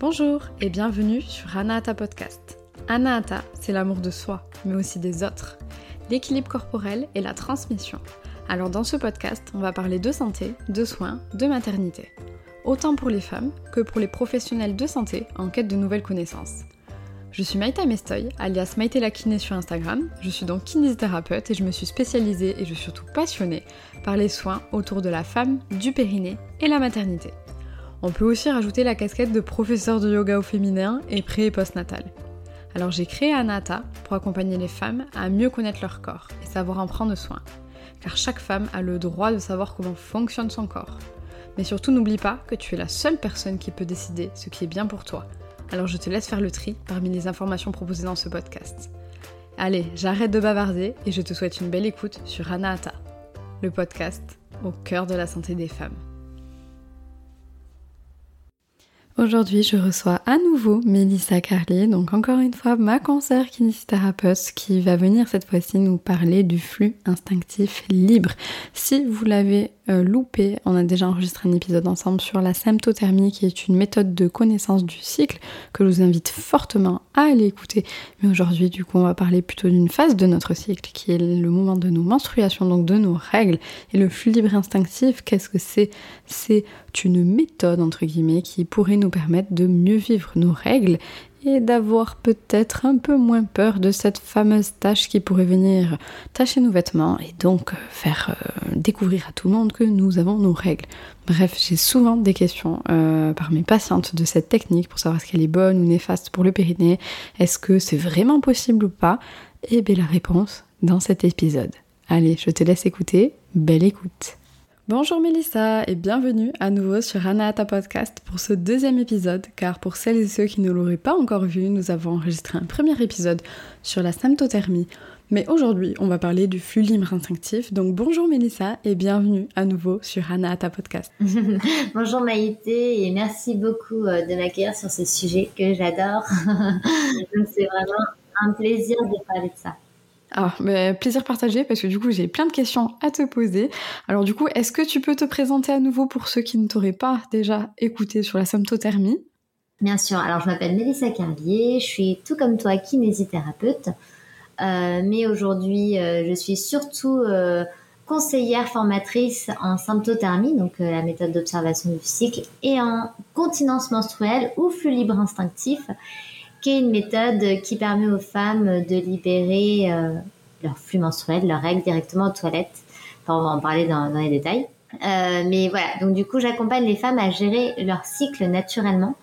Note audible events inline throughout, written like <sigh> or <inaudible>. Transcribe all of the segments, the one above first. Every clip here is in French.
Bonjour et bienvenue sur Anahata Podcast. Anahata, c'est l'amour de soi, mais aussi des autres, l'équilibre corporel et la transmission. Alors dans ce podcast, on va parler de santé, de soins, de maternité. Autant pour les femmes que pour les professionnels de santé en quête de nouvelles connaissances. Je suis Maïta Mestoy, alias Maïté la kiné sur Instagram. Je suis donc kinésithérapeute et je me suis spécialisée et je suis surtout passionnée par les soins autour de la femme, du périnée et la maternité. On peut aussi rajouter la casquette de professeur de yoga au féminin et pré et postnatal. Alors j'ai créé Anata pour accompagner les femmes à mieux connaître leur corps et savoir en prendre soin. Car chaque femme a le droit de savoir comment fonctionne son corps. Mais surtout n'oublie pas que tu es la seule personne qui peut décider ce qui est bien pour toi. Alors je te laisse faire le tri parmi les informations proposées dans ce podcast. Allez, j'arrête de bavarder et je te souhaite une belle écoute sur Anahata, le podcast au cœur de la santé des femmes. Aujourd'hui, je reçois à nouveau Mélissa Carlier, donc encore une fois ma cancer kinésithérapeute qui va venir cette fois-ci nous parler du flux instinctif libre. Si vous l'avez euh, on a déjà enregistré un épisode ensemble sur la symptothermie qui est une méthode de connaissance du cycle que je vous invite fortement à aller écouter. Mais aujourd'hui, du coup, on va parler plutôt d'une phase de notre cycle qui est le moment de nos menstruations, donc de nos règles. Et le flux libre instinctif, qu'est-ce que c'est? C'est une méthode, entre guillemets, qui pourrait nous permettre de mieux vivre nos règles et d'avoir peut-être un peu moins peur de cette fameuse tâche qui pourrait venir tacher nos vêtements et donc euh, faire euh, découvrir à tout le monde que nous avons nos règles. Bref, j'ai souvent des questions euh, par mes patientes de cette technique pour savoir si elle est bonne ou néfaste pour le périnée. Est-ce que c'est vraiment possible ou pas? Eh bien la réponse dans cet épisode. Allez, je te laisse écouter. Belle écoute. Bonjour Mélissa et bienvenue à nouveau sur Anahata Podcast pour ce deuxième épisode car pour celles et ceux qui ne l'auraient pas encore vu, nous avons enregistré un premier épisode sur la symptothermie. Mais aujourd'hui, on va parler du flux libre instinctif. Donc bonjour Mélissa et bienvenue à nouveau sur Anahata Podcast. <laughs> bonjour Maïté et merci beaucoup euh, de m'accueillir sur ce sujet que j'adore. <laughs> c'est vraiment un plaisir de parler de ça. Ah, mais plaisir partagé parce que du coup j'ai plein de questions à te poser. Alors du coup, est-ce que tu peux te présenter à nouveau pour ceux qui ne t'auraient pas déjà écouté sur la symptothermie Bien sûr. Alors je m'appelle Mélissa Carlier, je suis tout comme toi kinésithérapeute, euh, mais aujourd'hui euh, je suis surtout euh, conseillère formatrice en symptothermie, donc la méthode d'observation du cycle, et en continence menstruelle ou flux libre instinctif qui est une méthode qui permet aux femmes de libérer euh, leur flux menstruel, leurs règles directement aux toilettes. Enfin, on va en parler dans, les détails. Euh, mais voilà, donc du coup, j'accompagne les femmes à gérer leur cycle naturellement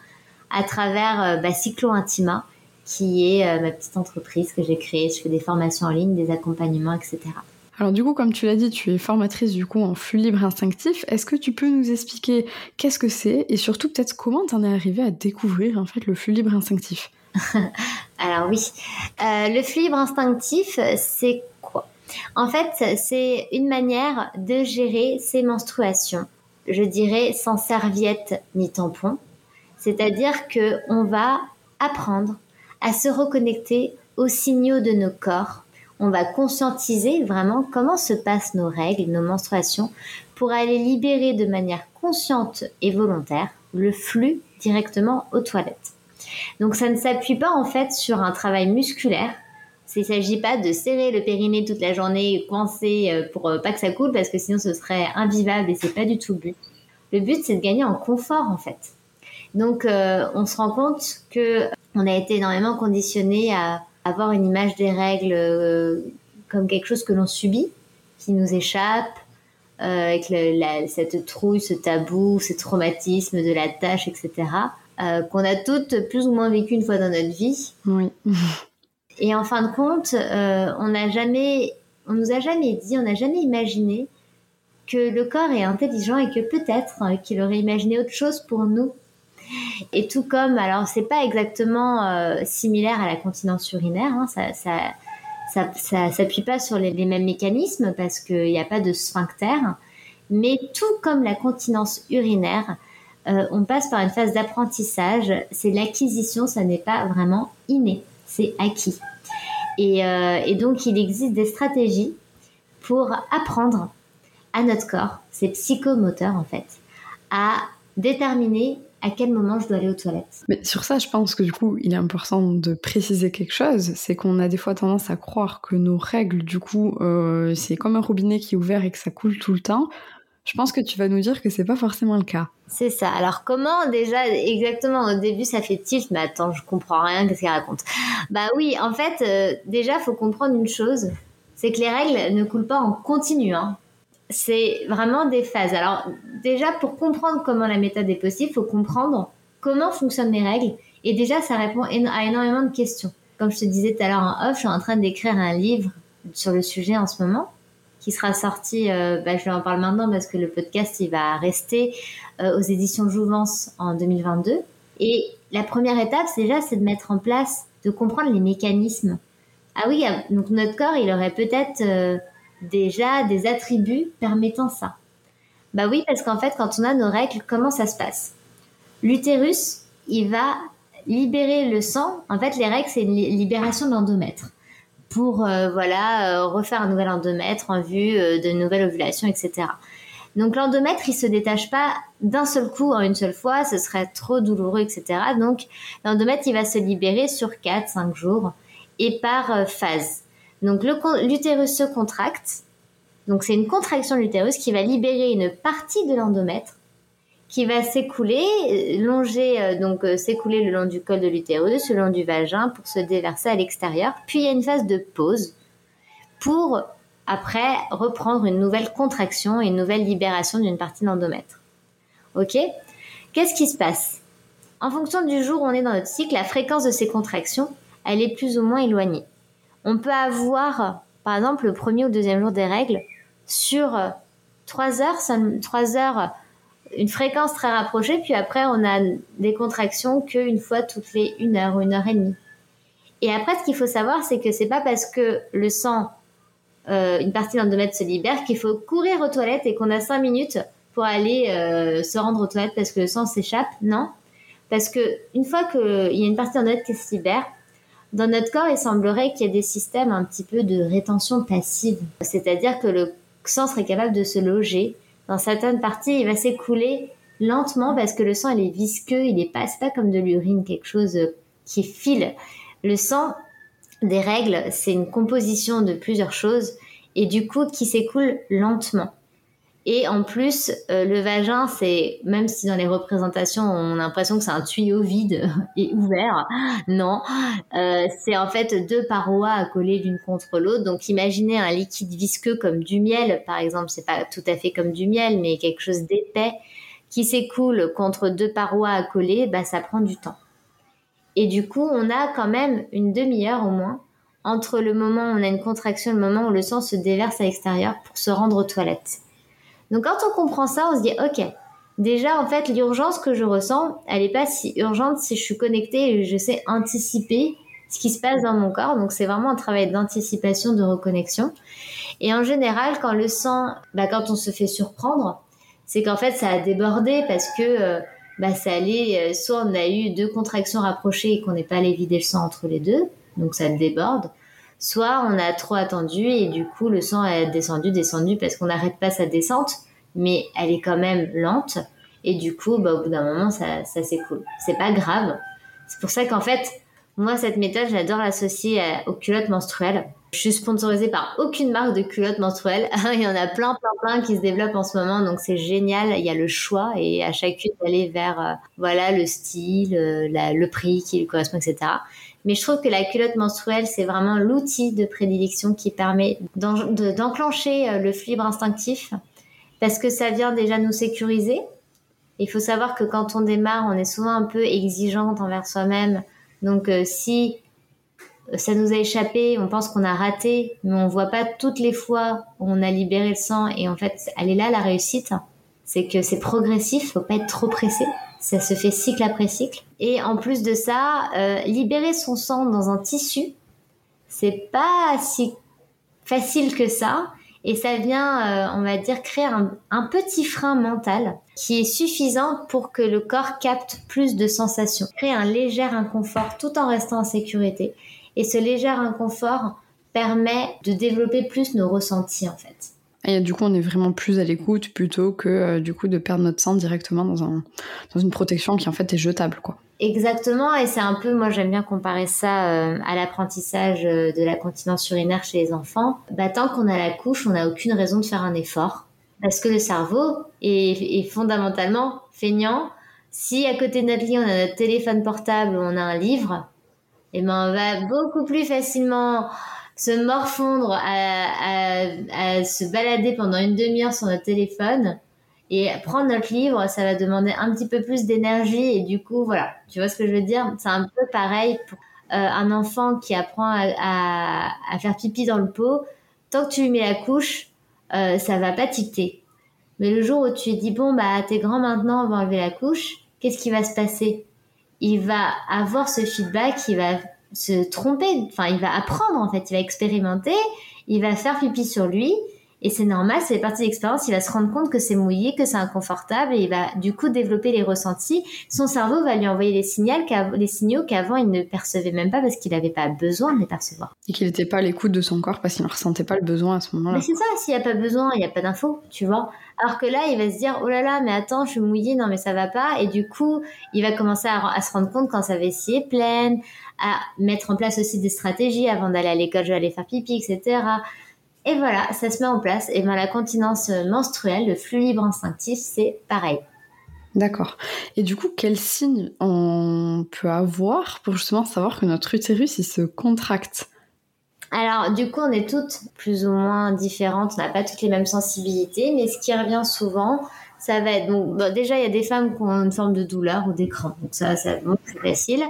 à travers euh, bah, Cyclo Intima, qui est ma petite entreprise que j'ai créée. Je fais des formations en ligne, des accompagnements, etc. Alors du coup, comme tu l'as dit, tu es formatrice du coup en flux libre instinctif. Est-ce que tu peux nous expliquer qu'est-ce que c'est et surtout peut-être comment tu en es arrivée à découvrir en fait le flux libre instinctif? <laughs> Alors oui, euh, le flux libre instinctif, c'est quoi? En fait, c'est une manière de gérer ses menstruations. Je dirais sans serviette ni tampon. C'est-à-dire que on va apprendre à se reconnecter aux signaux de nos corps. On va conscientiser vraiment comment se passent nos règles, nos menstruations, pour aller libérer de manière consciente et volontaire le flux directement aux toilettes. Donc ça ne s'appuie pas en fait sur un travail musculaire. Il ne s'agit pas de serrer le périnée toute la journée, coincer euh, pour euh, pas que ça coule parce que sinon ce serait invivable et c'est pas du tout le but. Le but c'est de gagner en confort en fait. Donc euh, on se rend compte que on a été énormément conditionné à avoir une image des règles comme quelque chose que l'on subit, qui nous échappe, avec cette trouille, ce tabou, ce traumatisme de la tâche, etc. Euh, qu'on a toutes plus ou moins vécu une fois dans notre vie. Oui. <laughs> Et en fin de compte, euh, on n'a jamais, on nous a jamais dit, on n'a jamais imaginé que le corps est intelligent et que peut-être euh, qu'il aurait imaginé autre chose pour nous. Et tout comme, alors c'est pas exactement similaire à la continence urinaire, hein, ça, ça, ça, ça s'appuie pas sur les, les, mêmes mécanismes parce qu'il n'y a pas de sphincter, mais tout comme la continence urinaire, euh, on passe par une phase d'apprentissage. C'est l'acquisition, ça n'est pas vraiment inné, c'est acquis. Euh, et, donc, il existe des stratégies pour apprendre à notre corps, c'est psychomoteur en fait, à déterminer à quel moment je dois aller aux toilettes. Mais sur ça, je pense que du coup, il est important de préciser quelque chose, c'est qu'on a des fois tendance à croire que nos règles, du coup, euh, c'est comme un robinet qui est ouvert et que ça coule tout le temps. Je pense que tu vas nous dire que c'est pas forcément le cas. C'est ça. Alors comment déjà exactement au début ça fait tilt mais attends je comprends rien qu'est-ce qu'elle raconte? Bah oui en fait euh, déjà faut comprendre une chose c'est que les règles ne coulent pas en continu. Hein. C'est vraiment des phases. Alors déjà pour comprendre comment la méthode est possible faut comprendre comment fonctionnent les règles et déjà ça répond à énormément de questions. Comme je te disais tout à l'heure en off je suis en train d'écrire un livre sur le sujet en ce moment qui sera sorti, euh, bah, je en parle maintenant parce que le podcast il va rester euh, aux éditions Jouvence en 2022. Et la première étape, c'est déjà, c'est de mettre en place, de comprendre les mécanismes. Ah oui, ah, donc notre corps, il aurait peut-être euh, déjà des attributs permettant ça. Bah oui, parce qu'en fait, quand on a nos règles, comment ça se passe? L'utérus, il va libérer le sang. En fait, les règles, c'est une libération d'endomètre pour euh, voilà euh, refaire un nouvel endomètre en vue euh, de nouvelles ovulations, etc. Donc l'endomètre, il se détache pas d'un seul coup en une seule fois, ce serait trop douloureux, etc. Donc l'endomètre, il va se libérer sur 4-5 jours et par phase. Donc l'utérus se contracte, donc c'est une contraction de l'utérus qui va libérer une partie de l'endomètre qui va s'écouler, euh, longer, euh, donc euh, s'écouler le long du col de l'utérus, le long du vagin pour se déverser à l'extérieur. Puis il y a une phase de pause pour après reprendre une nouvelle contraction et une nouvelle libération d'une partie de l'endomètre. Ok? Qu'est-ce qui se passe? En fonction du jour où on est dans notre cycle, la fréquence de ces contractions, elle est plus ou moins éloignée. On peut avoir, par exemple, le premier ou deuxième jour des règles sur 3 heures, 3 heures une fréquence très rapprochée, puis après on a des contractions qu'une fois toutes les une heure ou une heure et demie. Et après, ce qu'il faut savoir, c'est que c'est pas parce que le sang, euh, une partie d'endomètre se libère qu'il faut courir aux toilettes et qu'on a cinq minutes pour aller euh, se rendre aux toilettes parce que le sang s'échappe. Non, parce que une fois qu'il y a une partie d'endomètre qui se libère, dans notre corps, il semblerait qu'il y ait des systèmes un petit peu de rétention passive, c'est-à-dire que le sang serait capable de se loger dans certaines parties, il va s'écouler lentement parce que le sang il est visqueux, il est pas, pas comme de l'urine, quelque chose euh, qui file. Le sang des règles, c'est une composition de plusieurs choses et du coup qui s'écoule lentement. Et en plus, euh, le vagin, c'est même si dans les représentations on a l'impression que c'est un tuyau vide <laughs> et ouvert, non, euh, c'est en fait deux parois à coller l'une contre l'autre. Donc imaginez un liquide visqueux comme du miel, par exemple, c'est pas tout à fait comme du miel, mais quelque chose d'épais qui s'écoule contre deux parois à coller, bah ça prend du temps. Et du coup, on a quand même une demi-heure au moins entre le moment où on a une contraction et le moment où le sang se déverse à l'extérieur pour se rendre aux toilettes. Donc quand on comprend ça, on se dit ok, déjà en fait l'urgence que je ressens, elle n'est pas si urgente si je suis connectée et je sais anticiper ce qui se passe dans mon corps. Donc c'est vraiment un travail d'anticipation, de reconnexion. Et en général, quand le sang, bah, quand on se fait surprendre, c'est qu'en fait ça a débordé parce que euh, bah, ça allait, euh, soit on a eu deux contractions rapprochées et qu'on n'est pas allé vider le sang entre les deux, donc ça déborde soit on a trop attendu et du coup le sang est descendu, descendu parce qu'on n'arrête pas sa descente, mais elle est quand même lente et du coup bah, au bout d'un moment ça, ça s'écoule. C'est pas grave. C'est pour ça qu'en fait moi cette méthode j'adore l'associer aux culottes menstruelles. Je suis sponsorisée par aucune marque de culottes menstruelles. <laughs> Il y en a plein, plein, plein qui se développent en ce moment, donc c'est génial. Il y a le choix et à chacune d'aller vers euh, voilà le style, euh, le prix qui lui correspond, etc. Mais je trouve que la culotte menstruelle, c'est vraiment l'outil de prédilection qui permet d'enclencher euh, le fibre instinctif parce que ça vient déjà nous sécuriser. Il faut savoir que quand on démarre, on est souvent un peu exigeante envers soi-même. Donc euh, si ça nous a échappé, on pense qu'on a raté, mais on voit pas toutes les fois où on a libéré le sang et en fait, elle est là la réussite. C'est que c'est progressif, faut pas être trop pressé. Ça se fait cycle après cycle. Et en plus de ça, euh, libérer son sang dans un tissu, c'est pas si facile que ça. Et ça vient, euh, on va dire, créer un, un, petit frein mental qui est suffisant pour que le corps capte plus de sensations, créer un léger inconfort tout en restant en sécurité. Et ce léger inconfort permet de développer plus nos ressentis en fait. Et du coup, on est vraiment plus à l'écoute plutôt que euh, du coup de perdre notre sang directement dans, un, dans une protection qui en fait est jetable, quoi. Exactement, et c'est un peu, moi j'aime bien comparer ça euh, à l'apprentissage euh, de la continence urinaire chez les enfants. Bah, tant qu'on a la couche, on n'a aucune raison de faire un effort, parce que le cerveau est, fondamentalement feignant. Si à côté de notre lit on a notre téléphone portable on a un livre, eh ben on va beaucoup plus facilement se morfondre à, à, se balader pendant une demi-heure sur notre téléphone et prendre notre livre, ça va demander un petit peu plus d'énergie et du coup, voilà, tu vois ce que je veux dire? C'est un peu pareil pour euh, un enfant qui apprend à, à, faire pipi dans le pot. Tant que tu lui mets la couche, euh, ça va pas ticter. Mais le jour où tu dis bon bah t'es grand maintenant, on va enlever la couche, qu'est-ce qui va se passer? Il va avoir ce feedback, il va se tromper. Enfin, il va apprendre en fait, il va expérimenter, il va faire pipi sur lui. Et c'est normal, c'est partie de l'expérience, il va se rendre compte que c'est mouillé, que c'est inconfortable et il va du coup développer les ressentis. Son cerveau va lui envoyer les, signaux les signaux qu'avant il ne percevait même pas parce qu'il n'avait pas besoin de les percevoir. Et qu'il n'était pas à l'écoute de son corps parce qu'il ne ressentait pas le besoin à ce moment-là. Mais c'est ça, s'il n'y a pas besoin, il n'y a pas d'info, tu vois. Alors que là, il va se dire, oh là là, mais attends, je suis mouillé, non mais ça va pas. Et du coup, il va commencer à, à se rendre compte quand sa vessie est pleine, à mettre en place aussi des stratégies avant d'aller à l'école, je vais aller faire pipi, etc. Et voilà, ça se met en place. Et ben la continence menstruelle, le flux libre instinctif, c'est pareil. D'accord. Et du coup, quels signes on peut avoir pour justement savoir que notre utérus il se contracte? Alors, du coup, on est toutes plus ou moins différentes, on n'a pas toutes les mêmes sensibilités, mais ce qui revient souvent, ça va être donc déjà il y a des femmes qui ont une forme de douleur ou d'écran, donc ça, c'est facile.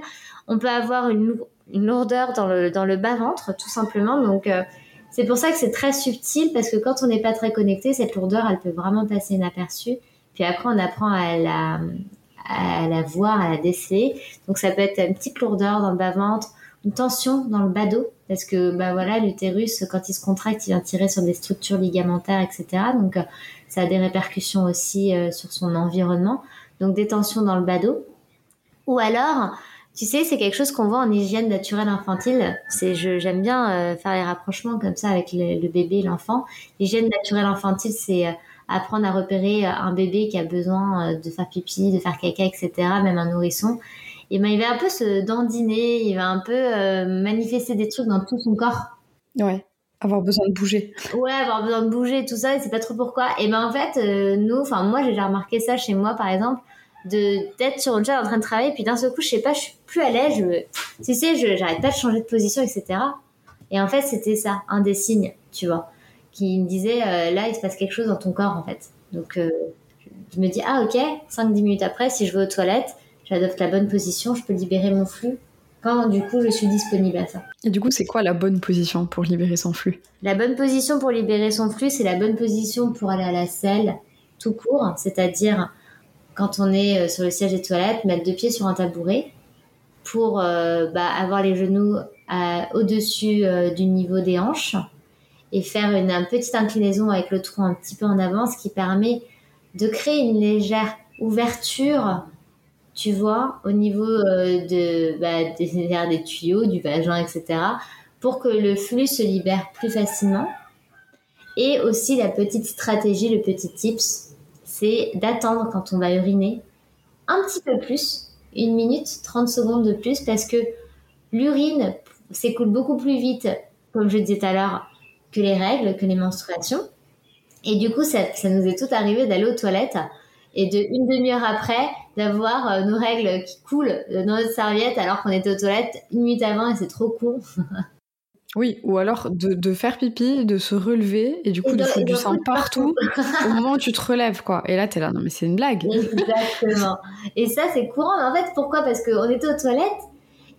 On peut avoir une, lourdeur dans le, dans le bas-ventre, tout simplement. Donc, euh, c'est pour ça que c'est très subtil, parce que quand on n'est pas très connecté, cette lourdeur, elle peut vraiment passer inaperçue. Puis après, on apprend à la, à la voir, à la déceler. Donc, ça peut être une petite lourdeur dans le bas-ventre, une tension dans le dos, parce que bah voilà, l'utérus, quand il se contracte, il vient tirer sur des structures ligamentaires, etc. Donc, euh, ça a des répercussions aussi euh, sur son environnement. Donc, des tensions dans le dos. Ou alors, tu sais, c'est quelque chose qu'on voit en hygiène naturelle infantile. C'est, j'aime bien euh, faire les rapprochements comme ça avec le, bébé et l'enfant. L'hygiène naturelle infantile, c'est apprendre à repérer un bébé qui a besoin de faire pipi, de faire caca, etc. Même un nourrisson. Et ben, il va un peu se dandiner, il va un peu manifester des trucs dans tout son corps. Ouais. Avoir besoin de bouger. Ouais, avoir besoin de bouger, tout ça, et c'est pas trop pourquoi. Et ben en fait, nous, enfin moi j'ai déjà remarqué ça chez moi par exemple de d'être sur une chaise en train de travailler puis d'un seul coup je sais pas je suis plus à l'aise je tu sais je j'arrête pas de changer de position etc et en fait c'était ça un des signes tu vois qui me disait euh, là il se passe quelque chose dans ton corps en fait donc euh, je me dis ah ok 5-10 minutes après si je vais aux toilettes j'adopte la bonne position je peux libérer mon flux quand du coup je suis disponible à ça. Et du coup, c'est quoi la bonne position pour libérer son flux? La bonne position pour libérer son flux, c'est la bonne position pour aller à la selle tout court, c'est-à-dire quand on est euh, sur le siège des toilettes, mettre deux pieds sur un tabouret pour euh, bah, avoir les genoux euh, au-dessus du niveau des hanches et faire une, petite inclinaison avec le tronc un petit peu en avant, ce qui permet de créer une légère ouverture, tu vois, au niveau de, bah, des, tuyaux, du vagin, etc., pour que le flux se libère plus facilement. Et aussi la petite stratégie, le petit tips, c'est d'attendre quand on va uriner un petit peu plus, une minute, 30 secondes de plus, parce que l'urine s'écoule beaucoup plus vite, comme je disais tout à l'heure, que les règles, que les menstruations. Et du coup, ça, nous est tout arrivé d'aller aux toilettes et de une demi-heure après d'avoir euh, nos règles qui coulent dans notre serviette alors qu'on était aux toilettes une minute avant et c'est trop con. <laughs> Oui, ou alors de, faire pipi, de se relever et du coup de, foutre du sang partout, au moment où tu te relèves, quoi. Et là, t'es là, non mais c'est une blague. <laughs> Exactement. Et ça, c'est courant. en fait, pourquoi? Parce qu'on était aux toilettes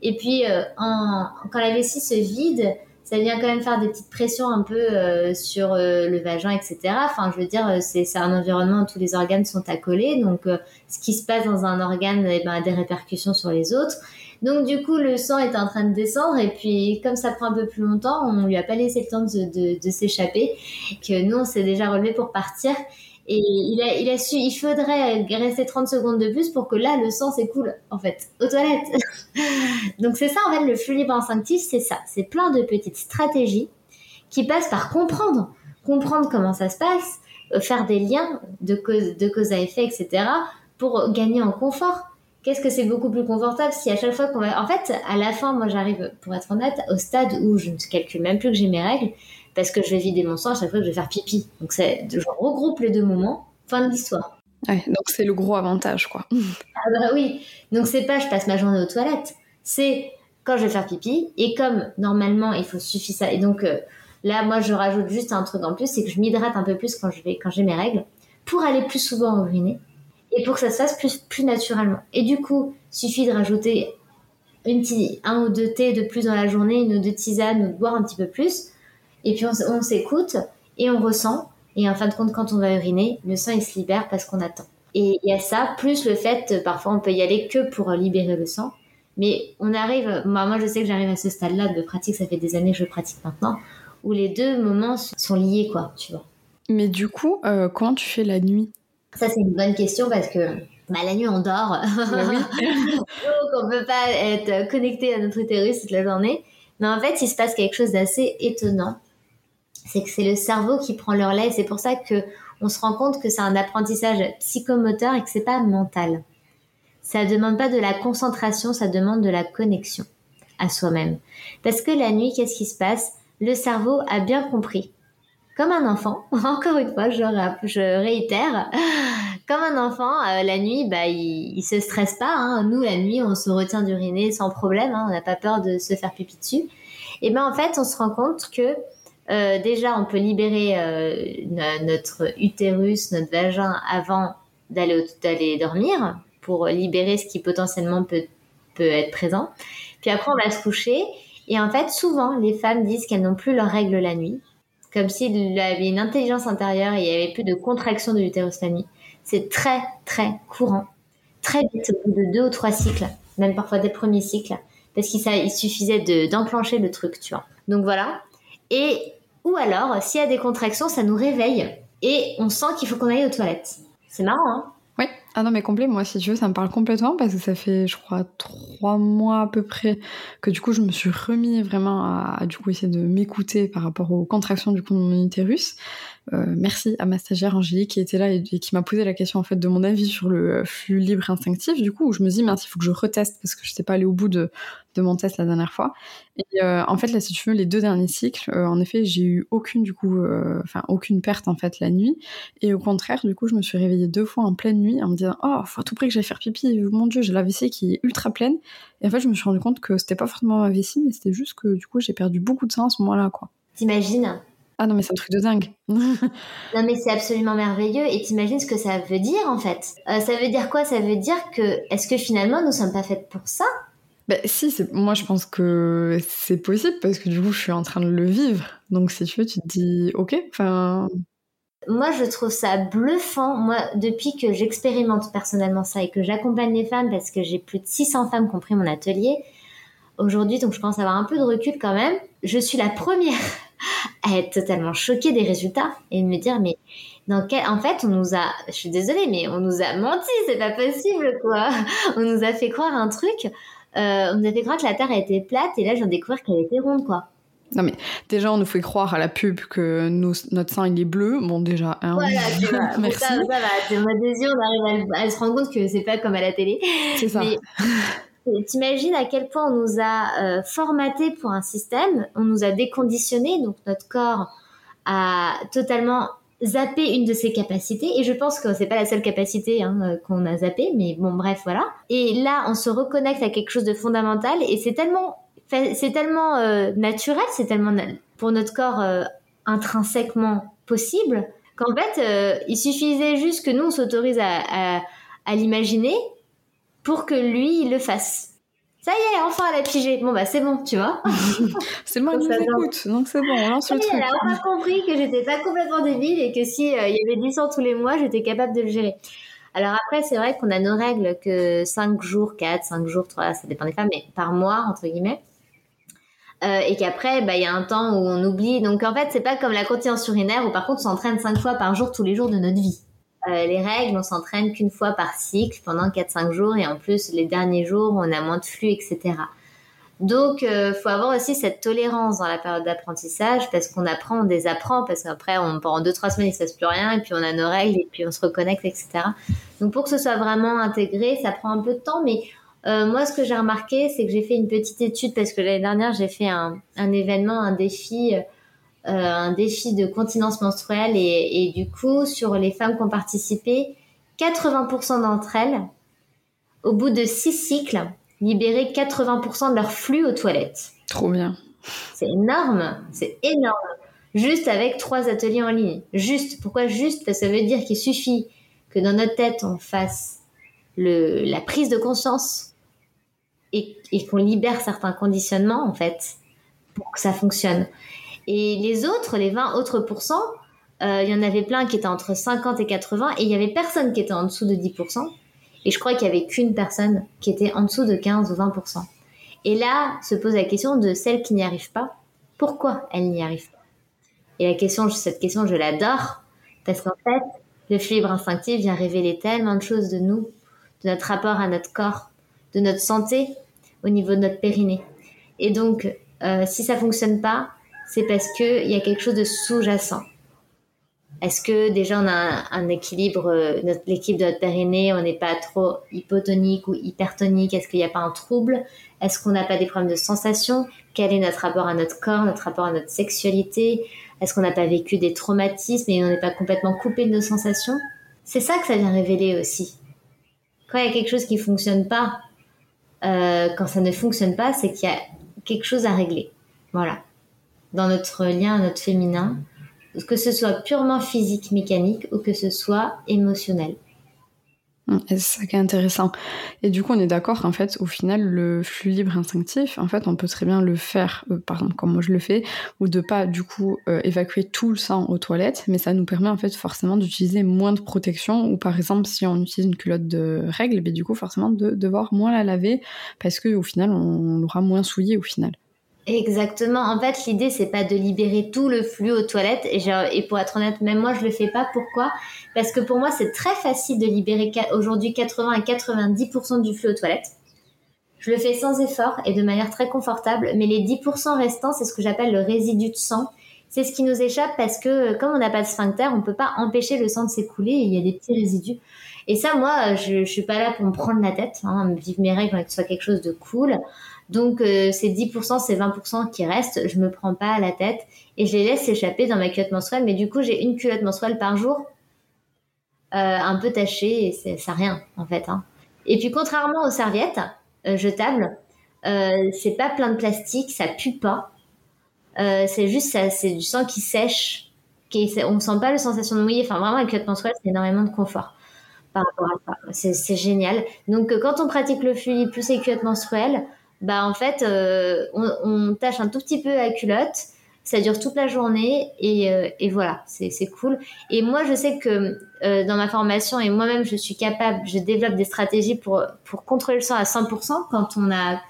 et puis euh, quand la vessie se vide, ça vient quand même faire des petites pressions un peu euh, sur euh, le vagin, etc. Enfin, je veux dire, c'est un environnement où tous les organes sont accolés, donc ce qui se passe dans un organe eh ben, a des répercussions sur les autres. Donc du coup, le sang est en train de descendre et puis comme ça prend un peu plus longtemps, on lui a pas laissé le temps de, de, s'échapper, que nous on s'est déjà relevé pour partir. Et il a, il a su, il faudrait rester 30 secondes de plus pour que là, le sang s'écoule, en fait, aux toilettes. <laughs> Donc c'est ça, en fait, le flux libre instinctif, c'est ça. C'est plein de petites stratégies qui passent par comprendre comprendre comment ça se passe, euh, faire des liens de cause, de cause à effet, etc., pour gagner en confort. Qu'est-ce que c'est beaucoup plus confortable si à chaque fois qu'on va... En fait, à la fin, moi j'arrive, pour être honnête, au stade où je ne calcule même plus que j'ai mes règles, parce que je vais vider mon sang à chaque fois que je vais faire pipi. Donc c'est, je regroupe les deux moments, fin de l'histoire. Ouais, donc c'est le gros avantage, quoi. <laughs> Ah bah oui, donc c'est pas je passe ma journée aux toilettes, c'est quand je vais faire pipi, et comme normalement il faut suffire ça, et donc... Euh, Là, moi, je rajoute juste un truc en plus, c'est que je m'hydrate un peu plus quand je vais, quand j'ai mes règles, pour aller plus souvent uriner et pour que ça se fasse plus, plus naturellement. Et du coup, il suffit de rajouter une un ou deux thés de plus dans la journée, une ou deux tisanes, ou de boire un petit peu plus. Et puis on, s'écoute et on ressent. Et en fin de compte, quand on va uriner, le sang il se libère parce qu'on attend. Et il y a ça, plus le fait, parfois on peut y aller que pour libérer le sang. Mais on arrive, moi, moi je sais que j'arrive à ce stade-là de pratique, ça fait des années que je pratique maintenant, où les deux moments sont liés, quoi, tu vois. Mais du coup, euh, comment tu fais la nuit? Ça, c'est une bonne question parce que bah, la nuit, on dort. Oui. <laughs> Donc, on peut pas être connecté à notre utérus toute la journée. Mais en fait, il se passe quelque chose d'assez étonnant. C'est que c'est le cerveau qui prend leur lait. C'est pour ça que on se rend compte que c'est un apprentissage psychomoteur et que c'est pas mental. Ça demande pas de la concentration, ça demande de la connexion à soi-même. Parce que la nuit, qu'est-ce qui se passe? Le cerveau a bien compris. Comme un enfant, <laughs> encore une fois, je, je réitère, <laughs> comme un enfant, euh, la nuit, bah, il, il se stresse pas. Hein. Nous, la nuit, on se retient d'uriner sans problème. Hein. On n'a pas peur de se faire pipi dessus. Et ben en fait, on se rend compte que euh, déjà, on peut libérer euh, notre utérus, notre vagin avant d'aller dormir pour libérer ce qui potentiellement peut peut être présent. Puis après, on va se coucher et en fait, souvent, les femmes disent qu'elles n'ont plus leurs règles la nuit, comme s'il y avait une intelligence intérieure et il n'y avait plus de contraction de l'utérus la nuit. C'est très, très courant. Très vite, au bout de deux ou trois cycles, même parfois des premiers cycles, parce qu'il suffisait d'enclencher le truc, tu vois. Donc voilà. Et, ou alors, s'il y a des contractions, ça nous réveille et on sent qu'il faut qu'on aille aux toilettes. C'est marrant, hein? Oui, ah non mais complet, moi si tu veux ça me parle complètement parce que ça fait je crois trois mois à peu près que du coup je me suis remis vraiment à, du coup essayer de m'écouter par rapport aux contractions du coup de mon utérus euh, merci à ma stagiaire Angélique qui était là et, qui m'a posé la question en fait de mon avis sur le flux libre instinctif. Du coup, où je me dis, mince, il faut que je reteste parce que je sais pas aller au bout de, de mon test la dernière fois. Et euh, en fait, là, si tu veux, les deux derniers cycles, euh, en effet, j'ai eu aucune du coup, enfin aucune perte en fait la nuit. Et au contraire, du coup, je me suis réveillée deux fois en pleine nuit en me disant, oh, faut à tout prix que j'aille faire pipi. Mon Dieu, j'ai la vessie qui est ultra pleine. Et en fait, je me suis rendu compte que c'était pas forcément ma vessie, mais c'était juste que du coup, j'ai perdu beaucoup de sang à ce moment-là, quoi. T'imagines? Ah non, mais c'est un truc de dingue. <laughs> non, mais c'est absolument merveilleux. Et t'imagines ce que ça veut dire, en fait? Euh, ça veut dire quoi? Ça veut dire que, est-ce que finalement, nous sommes pas faites pour ça? Ben si, moi je pense que c'est possible parce que du coup, je suis en train de le vivre. Donc si tu veux, tu te dis, ok, enfin. Moi, je trouve ça bluffant. Moi, depuis que j'expérimente personnellement ça et que j'accompagne les femmes, parce que j'ai plus de 600 femmes qui ont pris mon atelier aujourd'hui, donc je pense avoir un peu de recul quand même, je suis la première à être totalement choquée des résultats et de me dire mais dans quel... en fait on nous a je suis désolée mais on nous a menti c'est pas possible quoi on nous a fait croire un truc on nous a fait croire que la terre était plate et là j'ai découvert qu'elle était ronde quoi. Non mais déjà on nous fait croire à la pub que notre sein il est bleu. Bon déjà hein, voilà, <laughs> merci. ça, ça va. C'est mon adhésion on arrive à, se rendre compte que c'est pas comme à la télé. C'est ça. <laughs> T'imagines à quel point on nous a euh, formaté pour un système, on nous a déconditionné, donc notre corps a totalement zappé une de ses capacités. Et je pense que c'est pas la seule capacité hein, euh, qu'on a zappé, mais bon, bref, voilà. Et là, on se reconnecte à quelque chose de fondamental, et c'est tellement, c'est tellement euh, naturel, c'est tellement pour notre corps intrinsèquement possible qu'en fait, il suffisait juste que nous on s'autorise à, à l'imaginer pour que lui, il le fasse. Ça y est, enfin, elle a pigé. Bon, bah, c'est bon, tu vois. <laughs> c'est moi qui nous écoute, donc c'est bon, on lance le truc. Elle a enfin compris que j'étais pas complètement débile et que si euh, il y avait 10 ans tous les mois, j'étais capable de le gérer. Alors après, c'est vrai qu'on a nos règles que 5 jours, 4, 5 jours, 3, ça dépend des femmes, mais par mois, entre guillemets. Euh, et qu'après, bah, il y a un temps où on oublie. Donc en fait, c'est pas comme la continence urinaire où par contre, on s'entraîne 5 fois par jour tous les jours de notre vie. Euh, les règles, on s'entraîne qu'une fois par cycle pendant 4-5 jours et en plus les derniers jours on a moins de flux, etc. Donc, il faut avoir aussi cette tolérance dans la période d'apprentissage parce qu'on apprend, on désapprend, parce qu'après, on, pendant deux, trois semaines, il se passe plus rien, et puis on a nos règles, et puis on se reconnecte, etc. Donc, pour que ce soit vraiment intégré, ça prend un peu de temps, mais euh, moi, ce que j'ai remarqué, c'est que j'ai fait une petite étude parce que l'année dernière, j'ai fait un, un, événement, un défi, euh, un défi de continence menstruelle et, et, du coup, sur les femmes qui ont participé, 80% d'entre elles, au bout de six cycles, libéraient 80% de leur flux aux toilettes. Trop bien. C'est énorme, c'est énorme. Juste avec trois ateliers en ligne. Juste. Pourquoi juste? Parce que ça veut dire qu'il suffit que dans notre tête, on fasse le, la prise de conscience et, et qu'on libère certains conditionnements, en fait, pour que ça fonctionne. Et les autres, les 20 autres pourcents, euh, il y en avait plein qui étaient entre 50 et 80 et il y avait personne qui était en dessous de 10%. Et je crois qu'il y avait qu'une personne qui était en dessous de 15 ou 20%. Et là se pose la question de celle qui n'y arrive pas. Pourquoi elle n'y arrive pas? Et la question, cette question, je l'adore parce qu'en fait, le fibre instinctif vient révéler tellement de choses de nous, de notre rapport à notre corps, de notre santé au niveau de notre périnée. Et donc, euh, si ça fonctionne pas, c'est parce qu'il y a quelque chose de sous-jacent. Est-ce que déjà on a un, équilibre, euh, l'équilibre de notre périnée, on n'est pas trop hypotonique ou hypertonique? Est-ce qu'il n'y a pas un trouble? Est-ce qu'on n'a pas des problèmes de sensation? Quel est notre rapport à notre corps, notre rapport à notre sexualité? Est-ce qu'on n'a pas vécu des traumatismes et on n'est pas complètement coupé de nos sensations? C'est ça que ça vient révéler aussi. Quand il y a quelque chose qui fonctionne pas, euh, quand ça ne fonctionne pas, c'est qu'il y a quelque chose à régler. Voilà. Dans notre lien à notre féminin, que ce soit purement physique, mécanique ou que ce soit émotionnel. Hum, c'est ça qui est intéressant. Et du coup, on est d'accord qu'en fait, au final, le flux libre instinctif, en fait, on peut très bien le faire, euh, par exemple, comme moi je le fais, ou de pas, du coup, euh, évacuer tout le sang aux toilettes, mais ça nous permet, en fait, forcément d'utiliser moins de protection, ou par exemple, si on utilise une culotte de règle, ben, du coup, forcément, de devoir moins la laver, parce qu'au final, on l'aura moins souillé au final. Exactement. En fait, l'idée, c'est pas de libérer tout le flux aux toilettes. Et, pour être honnête, même moi, je le fais pas. Pourquoi? Parce que pour moi, c'est très facile de libérer aujourd'hui 80 à 90% du flux aux toilettes. Je le fais sans effort et de manière très confortable. Mais les 10% restants, c'est ce que j'appelle le résidu de sang. C'est ce qui nous échappe parce que comme on n'a pas de sphincter, on peut pas empêcher le sang de s'écouler il y a des petits résidus. Et ça, moi, je, je suis pas là pour me prendre la tête, hein, vivre mes règles, que ce soit quelque chose de cool. Donc euh, ces 10%, ces 20% qui restent, je me prends pas à la tête et je les laisse s'échapper dans ma culotte menstruelle. Mais du coup, j'ai une culotte menstruelle par jour, euh, un peu tachée et c'est ça rien en fait. Hein. Et puis contrairement aux serviettes euh, jetables, euh, c'est pas plein de plastique, ça pue pas. Euh, c'est juste ça, c'est du sang qui sèche, qui on sent pas la sensation de mouiller. Enfin vraiment, la culotte menstruelle, c'est énormément de confort par rapport à ça. C'est génial. Donc quand on pratique le fluide plus les culottes menstruelles, bah en fait, euh, on, on, tâche un tout petit peu la culotte. Ça dure toute la journée et, euh, voilà, c'est cool. Et moi, je sais que euh, dans ma formation et moi-même, je suis capable, je développe des stratégies pour pour contrôler le sang à 100% quand on n'a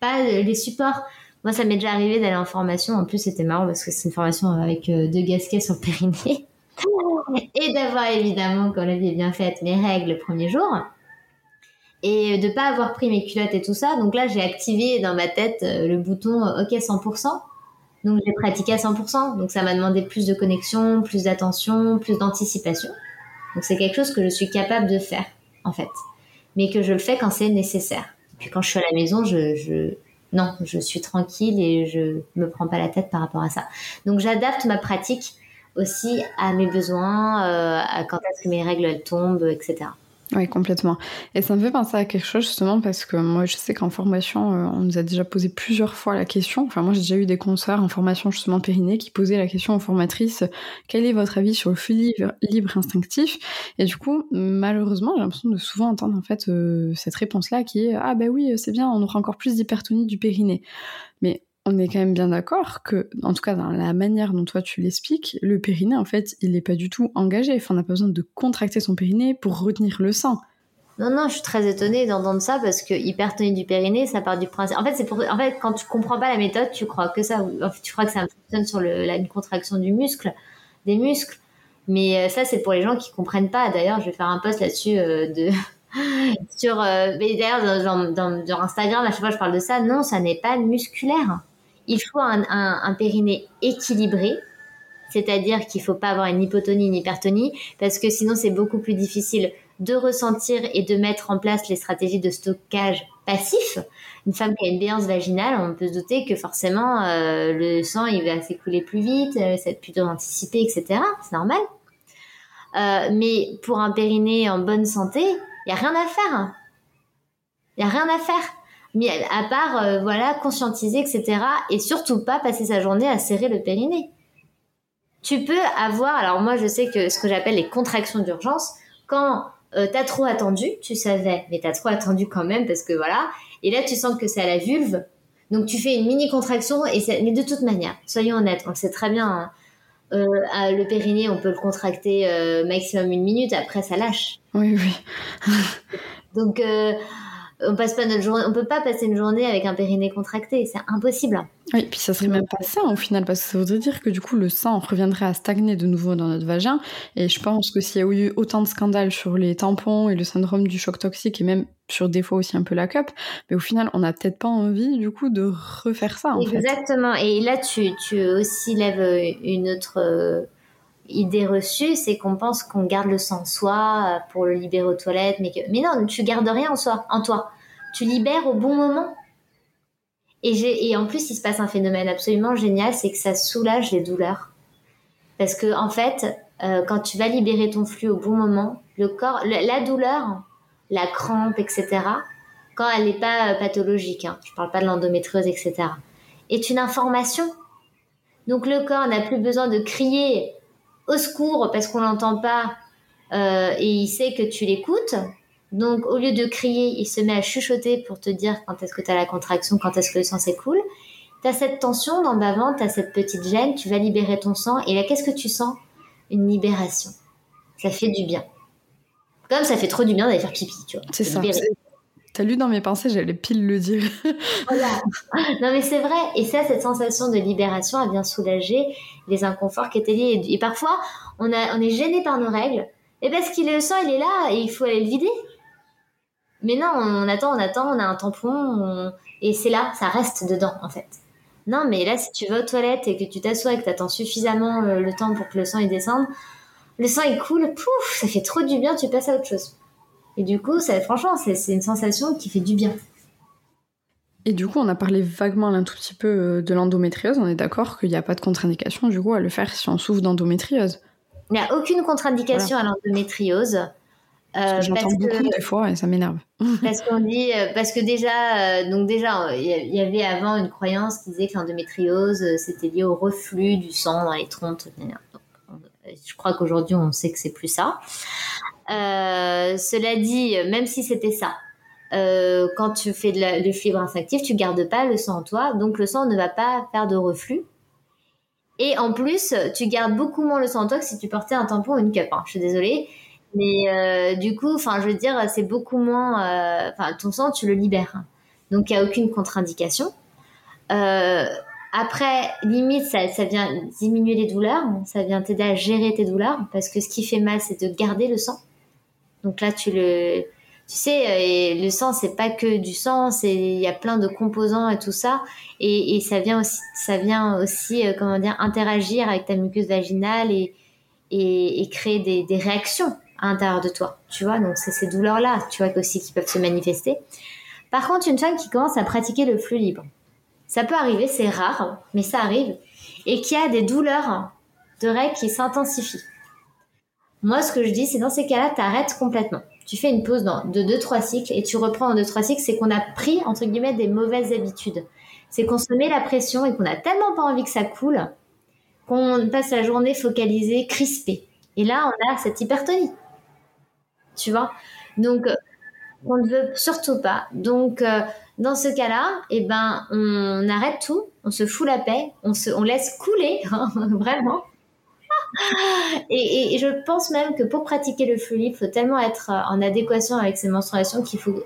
pas les supports. Moi, ça m'est déjà arrivé d'aller en formation. En plus, c'était marrant parce que c'est une formation avec deux gasquets sur le périnée. <laughs> et d'avoir évidemment, quand la vie est bien faite, mes règles le premier jour et de pas avoir pris mes culottes et tout ça. Donc là, j'ai activé dans ma tête euh, le bouton euh, OK 100%. Donc j'ai pratiqué à 100%. Donc ça m'a demandé plus de connexion, plus d'attention, plus d'anticipation. Donc c'est quelque chose que je suis capable de faire en fait, mais que je le fais quand c'est nécessaire. Puis quand je suis à la maison, je, je non, je suis tranquille et je me prends pas la tête par rapport à ça. Donc j'adapte ma pratique aussi à mes besoins, euh, à quand est-ce que mes règles elles tombent, etc. Oui, complètement. Et ça me fait penser à quelque chose justement parce que moi je sais qu'en formation, euh, on nous a déjà posé plusieurs fois la question. Enfin, moi j'ai déjà eu des concerts en formation justement périnée qui posaient la question aux formatrices quel est votre avis sur le flux libre, libre instinctif? Et du coup, malheureusement, j'ai l'impression de souvent entendre en fait euh, cette réponse-là qui est ah ben oui, c'est bien, on aura encore plus d'hypertonie du périnée. Mais on est quand même bien d'accord que, en tout cas dans la manière dont toi tu l'expliques, le périnée en fait, il n'est pas du tout engagé. On n'a pas besoin de contracter son périnée pour retenir le sang. Non, non, je suis très étonnée d'entendre ça parce que hypertonie du périnée, ça part du principe. En fait, c'est pour. En fait, quand tu comprends pas la méthode, tu crois que ça. Tu crois que ça fonctionne sur la, une contraction du muscle, des muscles. Mais euh, ça, c'est pour les gens qui comprennent pas. D'ailleurs, je vais faire un post là-dessus euh, de <laughs> sur euh, d'ailleurs dans, Instagram à chaque fois je parle de ça non ça n'est pas musculaire il faut un, périnée équilibré c'est-à-dire qu'il faut pas avoir une hypotonie une hypertonie parce que sinon c'est beaucoup plus difficile de ressentir et de mettre en place les stratégies de stockage passif. Une femme qui a une béance vaginale, on peut se douter que forcément euh, le sang il va s'écouler plus vite, euh, ça va être plutôt anticipé, etc. C'est normal. Euh, mais pour un périnée en bonne santé, il y a rien à faire. Il y a rien à faire. Mais à part euh, voilà conscientiser, etc. Et surtout pas passer sa journée à serrer le périnée. Tu peux avoir, alors moi je sais que ce que j'appelle les contractions d'urgence, quand euh, t'as trop attendu, tu savais, mais t'as trop attendu quand même parce que voilà. Et là, tu sens que c'est à la vulve. Donc, tu fais une mini contraction et mais de toute manière, soyons honnêtes, on le sait très bien. Hein. Euh, le périnée, on peut le contracter maximum une minute, après ça lâche. Oui, oui. Donc, on passe pas notre journée, on peut pas passer une journée avec un périnée contracté, c'est impossible. Oui, puis ça serait même pas ça au final, parce que ça voudrait dire que du coup le sang reviendrait à stagner de nouveau dans notre vagin. Et je pense que s'il y a eu autant de scandales sur les tampons et le syndrome du choc toxique et même sur des fois aussi un peu la cup, mais au final on n'a peut-être pas envie du coup de refaire ça. En Exactement. Et là tu, tu aussi lèves une autre euh, idée reçue, c'est qu'on pense qu'on garde le sang en soi euh, pour le libérer aux toilettes, mais que mais non, tu gardes rien en soi, en toi. Tu libères au bon moment. Et et en plus il se passe un phénomène absolument génial, c'est que ça soulage les douleurs. Parce que en fait, euh, quand tu vas libérer ton flux au bon moment, le corps, la douleur, la crampe, etc. Quand elle n'est pas euh, pathologique, hein, je parle pas de l'endométriose, etc. Est une information. Donc le corps n'a plus besoin de crier au secours parce qu'on l'entend pas euh, et il sait que tu l'écoutes. Donc au lieu de crier, il se met à chuchoter pour te dire quand est-ce que tu as la contraction, quand est-ce que le sang s'écoule. Tu as cette tension dans le ventre, tu as cette petite gêne, tu vas libérer ton sang et là qu'est-ce que tu sens? Une libération. Ça fait du bien. Comme ça fait trop du bien d'aller faire pipi, tu vois. C'est ça. T'as lu dans mes pensées, j'allais pile le dire. <laughs> Non mais c'est vrai. Et ça, cette sensation de libération a bien soulagé les inconforts qui étaient liés. Et parfois, on, est gêné par nos règles. Et parce qu'il le sang, il est là et il faut aller le vider. Mais non, on attend, on attend, on a un tampon et c'est là, ça reste dedans en fait. Non, mais là, si tu vas aux toilettes et que tu t'assois et que tu attends suffisamment euh, le temps pour que le sang il descende, le sang il coule, pouf, ça fait trop du bien, tu passes à autre chose. Et du coup, ça, franchement, c'est une sensation qui fait du bien. Et du coup, on a parlé vaguement un tout petit peu euh, de l'endométriose. On est d'accord qu'il n'y a pas de contre-indication du coup à le faire si on souffre d'endométriose. Il n'y a aucune contre-indication à l'endométriose. Euh, J'entends beaucoup des fois et ça m'énerve. <laughs> parce qu'on dit, euh, parce que déjà, donc déjà, il y avait avant une croyance qui disait que l'endométriose c'était lié au reflux du sang dans les trompes. Je crois qu'aujourd'hui on sait que c'est plus ça. Euh, cela dit, même si c'était ça, euh, quand tu fais de de fibre tu gardes pas le sang en toi, donc le sang ne va pas faire de reflux. Et en plus, tu gardes beaucoup moins le sang en toi que si tu portais un tampon ou une cup. Hein. Je suis désolée, mais euh, du coup, je veux dire, c'est beaucoup moins. Enfin, ton sang, tu le libères. Donc, il y a aucune contre-indication. Après, limite, ça, ça vient diminuer les douleurs, ça vient t'aider à gérer tes douleurs, parce que ce qui fait mal, c'est de garder le sang. Donc là, tu le, tu sais, euh, le sang, c'est pas que du sang, c'est il y a plein de composants et tout ça, et, ça vient aussi, ça vient aussi, euh, comment dire, interagir avec ta muqueuse vaginale et et, et créer des, des, réactions à l'intérieur de toi, tu vois. Donc c'est ces douleurs-là, tu vois, aussi qui peuvent se manifester. Par contre, une femme qui commence à pratiquer le flux libre, ça peut arriver, c'est rare, mais ça arrive, et qui a des douleurs de règles qui s'intensifient. Moi, ce que je dis, c'est dans ces cas-là, tu arrêtes complètement. Tu fais une pause de 2-3 cycles et tu reprends en 2-3 cycles. C'est qu'on a pris, entre guillemets, des mauvaises habitudes. C'est qu'on se met la pression et qu'on a tellement pas envie que ça coule qu'on passe la journée focalisée, crispée. Et là, on a cette hypertonie. Tu vois? Donc, euh, on ne veut surtout pas. Donc, euh, dans ce cas-là, eh ben, on arrête tout, on se fout la paix, on, se, on laisse couler, <laughs> hein, vraiment <laughs> et, je pense même que pour pratiquer le libre, il faut tellement être euh, en adéquation avec ses menstruations qu'il faut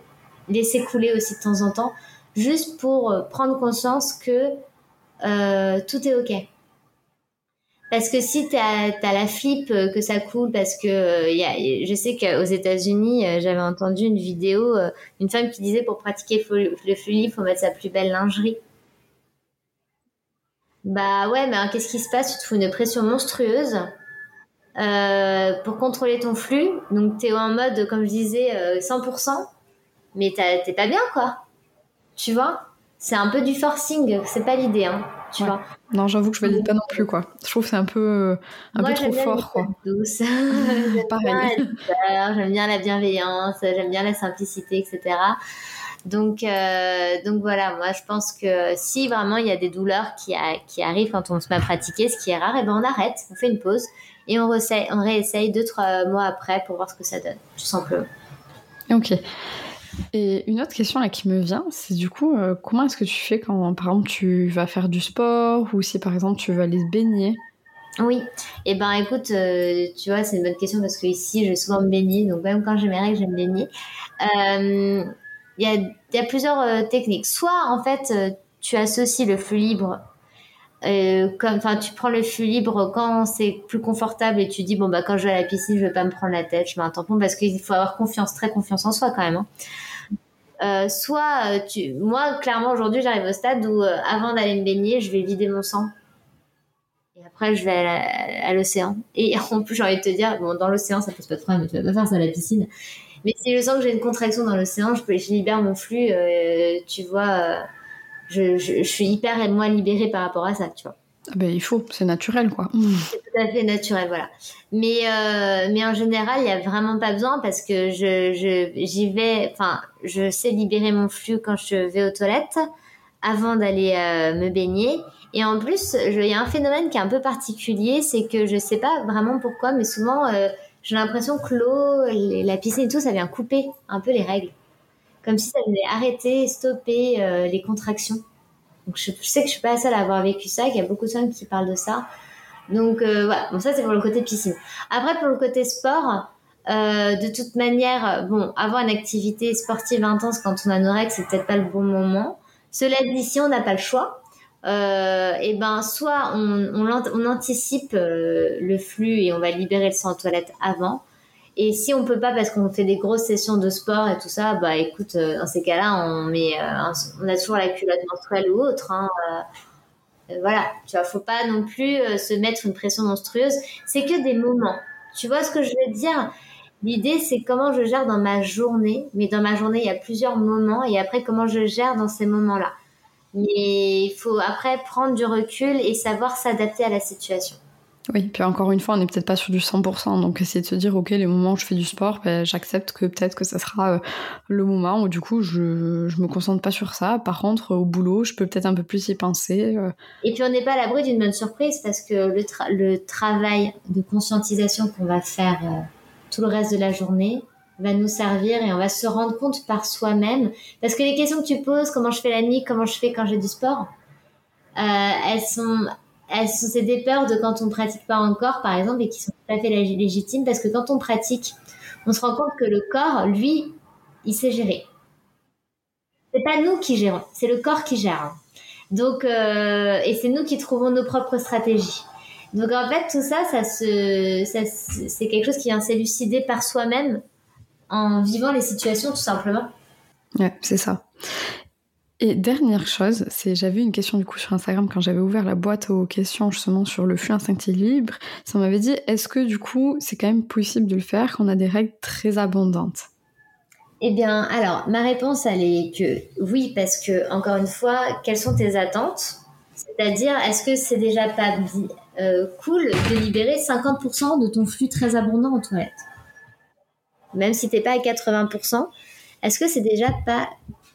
laisser couler aussi de temps en temps, juste pour euh, prendre conscience que euh, tout est ok. Parce que si tu as, la flip que ça coule, parce que je sais qu'aux États-Unis, j'avais entendu une vidéo, une femme qui disait pour pratiquer le flux libre, faut mettre sa plus belle lingerie. Bah ouais, mais qu'est-ce qui se passe? Tu te fous une pression monstrueuse euh, pour contrôler ton flux. Donc tu es en mode, comme je disais, 100%, euh, mais t'es pas bien, quoi. Tu vois? C'est un peu du forcing, c'est pas l'idée, hein. Tu vois Non, j'avoue que je valide pas non plus, quoi. Je trouve que c'est un peu, un peu trop fort, quoi. Douce. <laughs> Pareil. J'aime bien la bienveillance, j'aime bien la simplicité, etc. Donc, euh, donc voilà, moi je pense que si vraiment il y a des douleurs qui, qui arrivent quand on se met à pratiquer, ce qui est rare, et eh ben on arrête, on fait une pause et on, réessaye, on réessaye deux, trois mois après pour voir ce que ça donne, tout simplement. Ok. Et une autre question là qui me vient, c'est du coup, euh, comment est-ce que tu fais quand, par exemple, tu vas faire du sport ou si, par exemple, tu vas aller te baigner? Oui. Et eh ben, écoute, euh, tu vois, c'est une bonne question parce que ici, je vais souvent me baigner, donc même quand j'ai mes règles, j'aime baigner. Euh, il y a, y a, plusieurs euh, techniques. Soit, en fait, euh, tu associes le flux libre, euh, tu prends le flux libre quand c'est plus confortable et tu dis, bon, bah, quand je vais à la piscine, je vais pas me prendre la tête, je mets un tampon parce qu'il faut avoir confiance, très confiance en soi quand même. Hein. Soit, tu, moi, clairement, aujourd'hui, j'arrive au stade où, avant d'aller me baigner, je vais vider mon sang. Et après, je vais à l'océan. Et <laughs> en plus, j'ai envie de te dire, bon, dans l'océan, ça pose pas de problème, mais tu vas pas faire ça à la piscine. Mais si je sens que j'ai une contraction dans l'océan, je, je libère mon flux, euh, tu vois, euh, je, je, je, suis hyper moins libérée par rapport à ça, tu vois. Ah ben, il faut, c'est naturel, quoi. C'est tout à fait naturel, voilà. Mais, euh, mais en général, il n'y a vraiment pas besoin parce que je, j'y vais, enfin, je sais libérer mon flux quand je vais aux toilettes avant d'aller me baigner. Et en plus, il y a un phénomène qui est un peu particulier, c'est que je sais pas vraiment pourquoi, mais souvent, j'ai l'impression que l'eau, la piscine et tout, ça vient couper un peu les règles. Comme si ça venait arrêter, stopper euh, les contractions. Donc je, sais que je suis pas la seule à avoir vécu ça, qu'il y a beaucoup de femmes qui parlent de ça. Donc euh, voilà, bon ça c'est pour le côté piscine. Après pour le côté sport, euh, de toute manière, bon, avoir une activité sportive intense quand on a nos règles, c'est peut-être pas le bon moment. Cela dit, si on n'a pas le choix, euh, et ben soit on, on, anticipe euh, le flux et on va libérer le sang en toilette avant. Et si on peut pas parce qu'on fait des grosses sessions de sport et tout ça, bah écoute, euh, dans ces cas-là, on met, on a toujours la culotte menstruelle ou autre. Hein, voilà, tu vois, faut pas non plus se mettre une pression monstrueuse. C'est que des moments. Tu vois ce que je veux dire? L'idée, c'est comment je gère dans ma journée. Mais dans ma journée, il y a plusieurs moments. Et après, comment je gère dans ces moments-là. Mais il faut après prendre du recul et savoir s'adapter à la situation. Oui, puis encore une fois, on n'est peut-être pas sur du 100%, donc essayer de se dire, ok, les moments où je fais du sport, ben, j'accepte que peut-être que ça sera euh, le moment où du coup je, je me concentre pas sur ça. Par contre, au boulot, je peux peut-être un peu plus y penser. Euh. Et puis on n'est pas à l'abri d'une bonne surprise parce que le, le travail de conscientisation qu'on va faire euh, tout le reste de la journée, va nous servir et on va se rendre compte par soi-même. Parce que les questions que tu poses, comment je fais la nuit, comment je fais quand j'ai du sport, euh, elles sont, elles sont, c'est des peurs de quand on pratique pas encore, par exemple, et qui sont tout à fait légitimes parce que quand on pratique, on se rend compte que le corps, lui, il sait gérer. C'est pas nous qui gérons, c'est le corps qui gère. Donc, euh, et c'est nous qui trouvons nos propres stratégies. Donc en fait, tout ça, ça se, ça, c'est quelque chose qui vient s'élucider par soi-même en vivant les situations tout simplement. Ouais, c'est ça. Et dernière chose, c'est j'avais une question du coup sur Instagram quand j'avais ouvert la boîte aux questions justement sur le flux instinctif libre. Ça m'avait dit est-ce que du coup c'est quand même possible de le faire quand on a des règles très abondantes? Eh bien, alors ma réponse elle est que oui parce que encore une fois, quelles sont tes attentes? C'est-à-dire est-ce que c'est déjà pas euh, cool de libérer 50% de ton flux très abondant en toilette même si t'es pas à 80%, est-ce que c'est déjà pas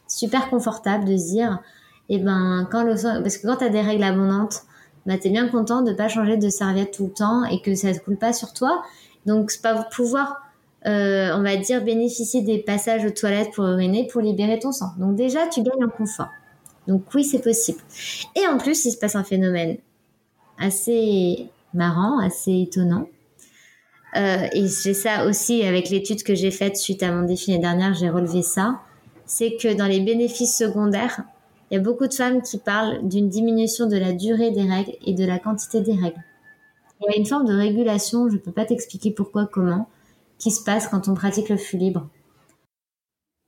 super confortable de se dire, eh ben, quand le, parce que quand t'as des règles abondantes, bah, t'es bien content de pas changer de serviette tout le temps et que ça ne coule pas sur toi. Donc, pas pouvoir, euh, on va dire, bénéficier des passages aux toilettes pour uriner pour libérer ton sang. Donc, déjà, tu gagnes en confort. Donc, oui, c'est possible. Et en plus, il se passe un phénomène assez marrant, assez étonnant. Euh, et j'ai ça aussi avec l'étude que j'ai faite suite à mon défi l'année dernière, j'ai relevé ça. C'est que dans les bénéfices secondaires, il y a beaucoup de femmes qui parlent d'une diminution de la durée des règles et de la quantité des règles. il y a une forme de régulation, je ne peux pas t'expliquer pourquoi, comment, qui se passe quand on pratique le flux libre.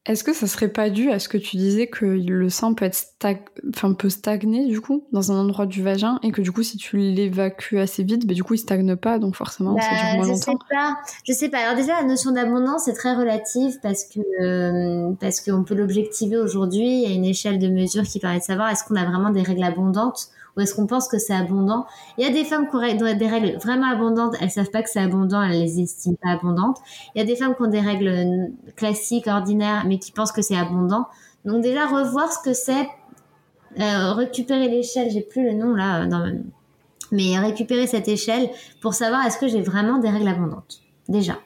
Est-ce que ça serait pas dû à ce que tu disais que le sang peut être stag... enfin, peut stagner du coup dans un endroit du vagin et que du coup si tu l'évacues assez vite, bah, du coup il stagne pas donc forcément ça dure bah, moins je longtemps. Sais pas. Je sais pas. Alors déjà la notion d'abondance est très relative parce que euh, parce qu'on peut l'objectiver aujourd'hui à une échelle de mesure qui permet de savoir est-ce qu'on a vraiment des règles abondantes ou est-ce qu'on pense que c'est abondant? Il y a des femmes qui ont des règles vraiment abondantes, elles savent pas que c'est abondant, elles les estiment pas abondantes. Il y a des femmes qui ont des règles classiques, ordinaires, mais qui pensent que c'est abondant. Donc déjà revoir ce que c'est, euh, récupérer l'échelle, j'ai plus le nom là, dans... mais récupérer cette échelle pour savoir est-ce que j'ai vraiment des règles abondantes. Déjà,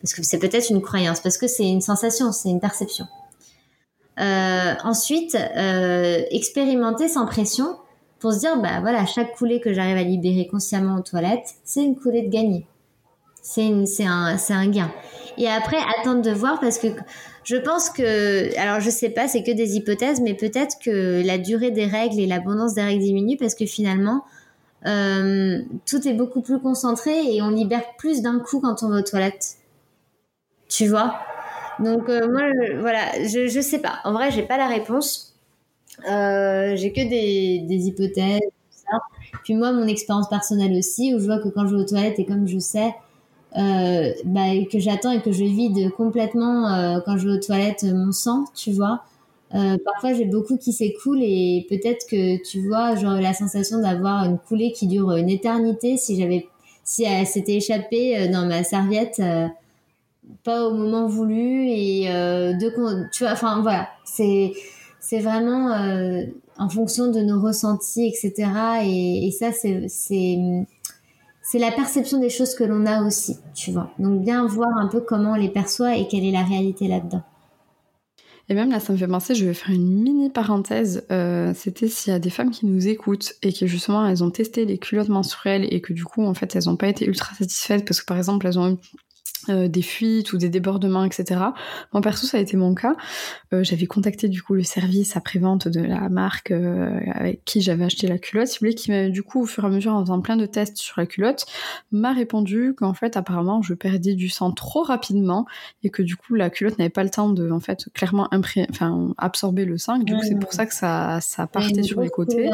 parce que c'est peut-être une croyance, parce que c'est une sensation, c'est une perception. Euh, ensuite, euh, expérimenter sans pression pour se dire, bah voilà, chaque coulée que j'arrive à libérer consciemment aux toilettes, c'est une coulée de gagné. C'est un, un gain. Et après, attendre de voir parce que je pense que, alors je sais pas, c'est que des hypothèses, mais peut-être que la durée des règles et l'abondance des règles diminue parce que finalement, euh, tout est beaucoup plus concentré et on libère plus d'un coup quand on va aux toilettes. Tu vois? Donc euh, moi, voilà, je, je sais pas. En vrai, j'ai pas la réponse. Euh, j'ai que des, des hypothèses, tout ça. Puis moi, mon expérience personnelle aussi, où je vois que quand je vais aux toilettes et comme je sais euh, bah, que j'attends et que je vide complètement euh, quand je vais aux toilettes mon sang, tu vois. Euh, parfois, j'ai beaucoup qui s'écoule et peut-être que tu vois, genre la sensation d'avoir une coulée qui dure une éternité si j'avais, si elle s'était échappée euh, dans ma serviette, euh, pas au moment voulu et de, tu vois, enfin voilà, c'est c'est vraiment euh, en fonction de nos ressentis, etc. Et, ça, c'est la perception des choses que l'on a aussi, tu vois. Donc bien voir un peu comment on les perçoit et quelle est la réalité là-dedans. Et même là, ça me fait penser, je vais faire une mini parenthèse. Euh, C'était s'il y a des femmes qui nous écoutent et que justement elles ont testé les culottes menstruelles et que du coup, en fait, elles n'ont pas été ultra satisfaites parce que par exemple, elles ont eu euh, des fuites ou des débordements, etc. Moi perso, ça a été mon cas. Euh, j'avais contacté du coup le service après-vente de la marque euh, avec qui j'avais acheté la culotte, si vous voulez, qui m'a du coup au fur et à mesure en faisant plein de tests sur la culotte, m'a répondu qu'en fait apparemment je perdais du sang trop rapidement et que du coup la culotte n'avait pas le temps de en fait clairement enfin absorber le sang. du coup c'est pour ça que ça ça partait sur les côtés.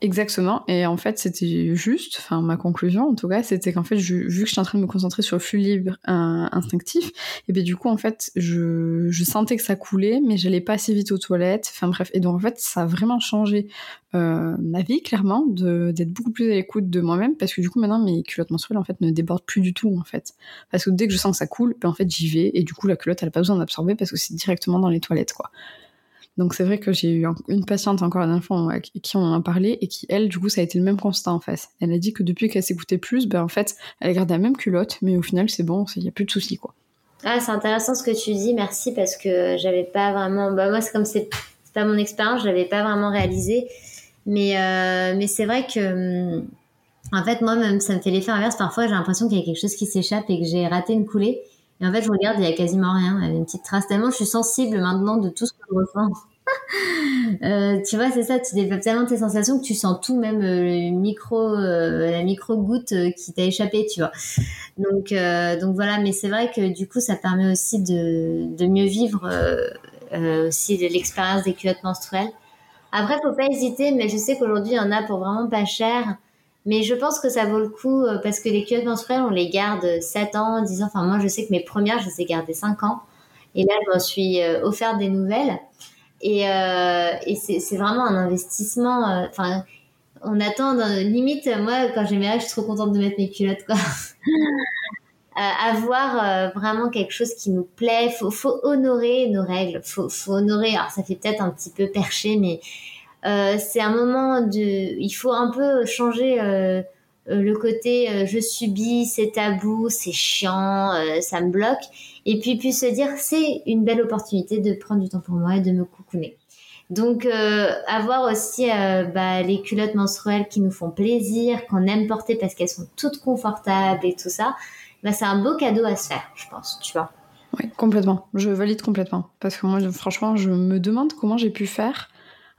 Exactement. Et en fait c'était juste, enfin ma conclusion en tout cas, c'était qu'en fait vu que j'étais en train de me concentrer sur le flux libre instinctif, et bien du coup en fait je, je sentais que ça coulait, mais j'allais pas assez vite aux toilettes. Enfin bref, et donc en fait ça a vraiment changé euh, ma vie clairement d'être beaucoup plus à l'écoute de moi-même parce que du coup maintenant mes culottes menstruelles en fait ne débordent plus du tout en fait. Parce que dès que je sens que ça coule, ben en fait j'y vais et du coup la culotte elle a pas besoin d'absorber parce que c'est directement dans les toilettes quoi. Donc c'est vrai que j'ai eu une patiente encore un enfant qui on en a parlé et qui elle du coup ça a été le même constat en face. Elle a dit que depuis qu'elle s'écoutait plus, ben en fait elle a gardé la même culotte mais au final c'est bon, il y a plus de soucis quoi. Ah c'est intéressant ce que tu dis, merci parce que j'avais pas vraiment, bah moi c'est comme c'est pas mon expérience, j'avais pas vraiment réalisé, mais euh, mais c'est vrai que hum, en fait moi même ça me fait l'effet inverse parfois j'ai l'impression qu'il y a quelque chose qui s'échappe et que j'ai raté une coulée et en fait, je regarde, il y a quasiment rien. Y a une petite trace. Tellement je suis sensible maintenant de tout ce que je ressens. <laughs> euh, tu vois, c'est ça. Tu développes tellement tes sensations que tu sens tout, même euh, euh, la micro goutte euh, qui t'a échappé, tu vois. Donc, donc voilà. Mais c'est vrai que du coup, ça permet aussi de, de mieux vivre aussi l'expérience des culottes menstruelles. Après, faut pas hésiter. Mais je sais qu'aujourd'hui, il y en a pour vraiment pas cher. Mais je pense que ça vaut le coup euh, parce que les culottes menstruelles, on les garde 7 ans, 10 ans. Enfin, moi, je sais que mes premières, je les ai gardées 5 ans. Et là, je m'en suis euh, offert des nouvelles. Et, euh, et c'est vraiment un investissement. Enfin, on attend, limite, moi, quand j'ai mes règles, je suis trop contente de mettre mes culottes, quoi. <laughs> avoir vraiment quelque chose qui nous plaît. Faut, faut honorer nos règles. Faut, faut honorer. Alors, ça fait peut-être un petit peu perché, mais c'est un moment de, il faut un peu changer euh, euh, le côté je subis, c'est tabou, c'est chiant, ça me bloque, et puis puis se dire c'est une belle opportunité de prendre du temps pour moi et de me coucouner. Donc avoir aussi bah, les culottes menstruelles qui nous font plaisir, qu'on aime porter parce qu'elles sont toutes confortables et tout ça, bah, c'est un beau cadeau à se faire, je pense, tu vois. Oui, complètement. Je valide complètement. Parce que moi, franchement, je me demande comment j'ai pu faire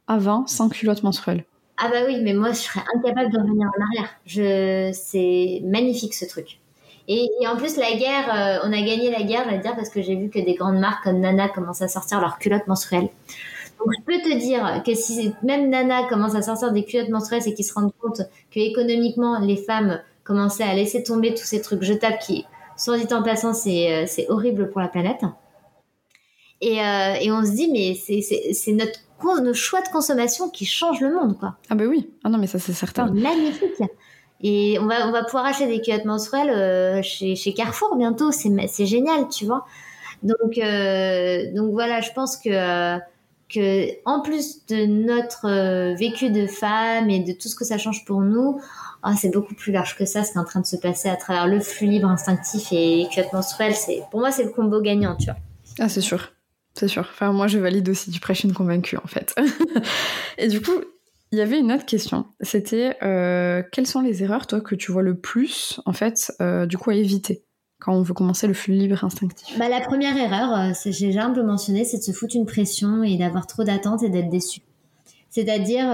avant sans culotte menstruelle. Ah bah oui, mais moi je serais incapable de revenir en arrière. Je, c'est magnifique ce truc. Et, en plus la guerre, euh, on a gagné la guerre, je vais dire, parce que j'ai vu que des grandes marques comme Nana commencent à sortir leurs culottes menstruelles. Donc je peux te dire que si même Nana commence à sortir des culottes menstruelles, c'est qu'ils se rendent compte que économiquement les femmes commençaient à laisser tomber tous ces trucs jetables qui, soit dit en passant, euh, c'est horrible pour la planète. Et, euh, et on se dit mais c'est notre nos choix de consommation qui changent le monde, quoi. Ah bah oui, ah non mais ça c'est certain. Magnifique. Et on va, on va pouvoir acheter des culottes menstruelles euh, chez, chez, Carrefour bientôt. C'est génial, tu vois. Donc, euh, donc voilà, je pense que, que en plus de notre euh, vécu de femme et de tout ce que ça change pour nous, oh, c'est beaucoup plus large que ça ce qui est en train de se passer à travers le flux libre instinctif et les culottes menstruelles. Pour moi, c'est le combo gagnant, tu vois. Ah, c'est sûr. C'est sûr. Enfin, moi, je valide aussi. Tu prêches une convaincue, en fait. <laughs> et du coup, il y avait une autre question. C'était euh, quelles sont les erreurs, toi, que tu vois le plus, en fait, euh, du coup, à éviter quand on veut commencer le flux libre instinctif? Bah, La première erreur, euh, j'ai déjà un peu mentionné, c'est de se foutre une pression et d'avoir trop d'attentes et d'être déçu. C'est-à-dire,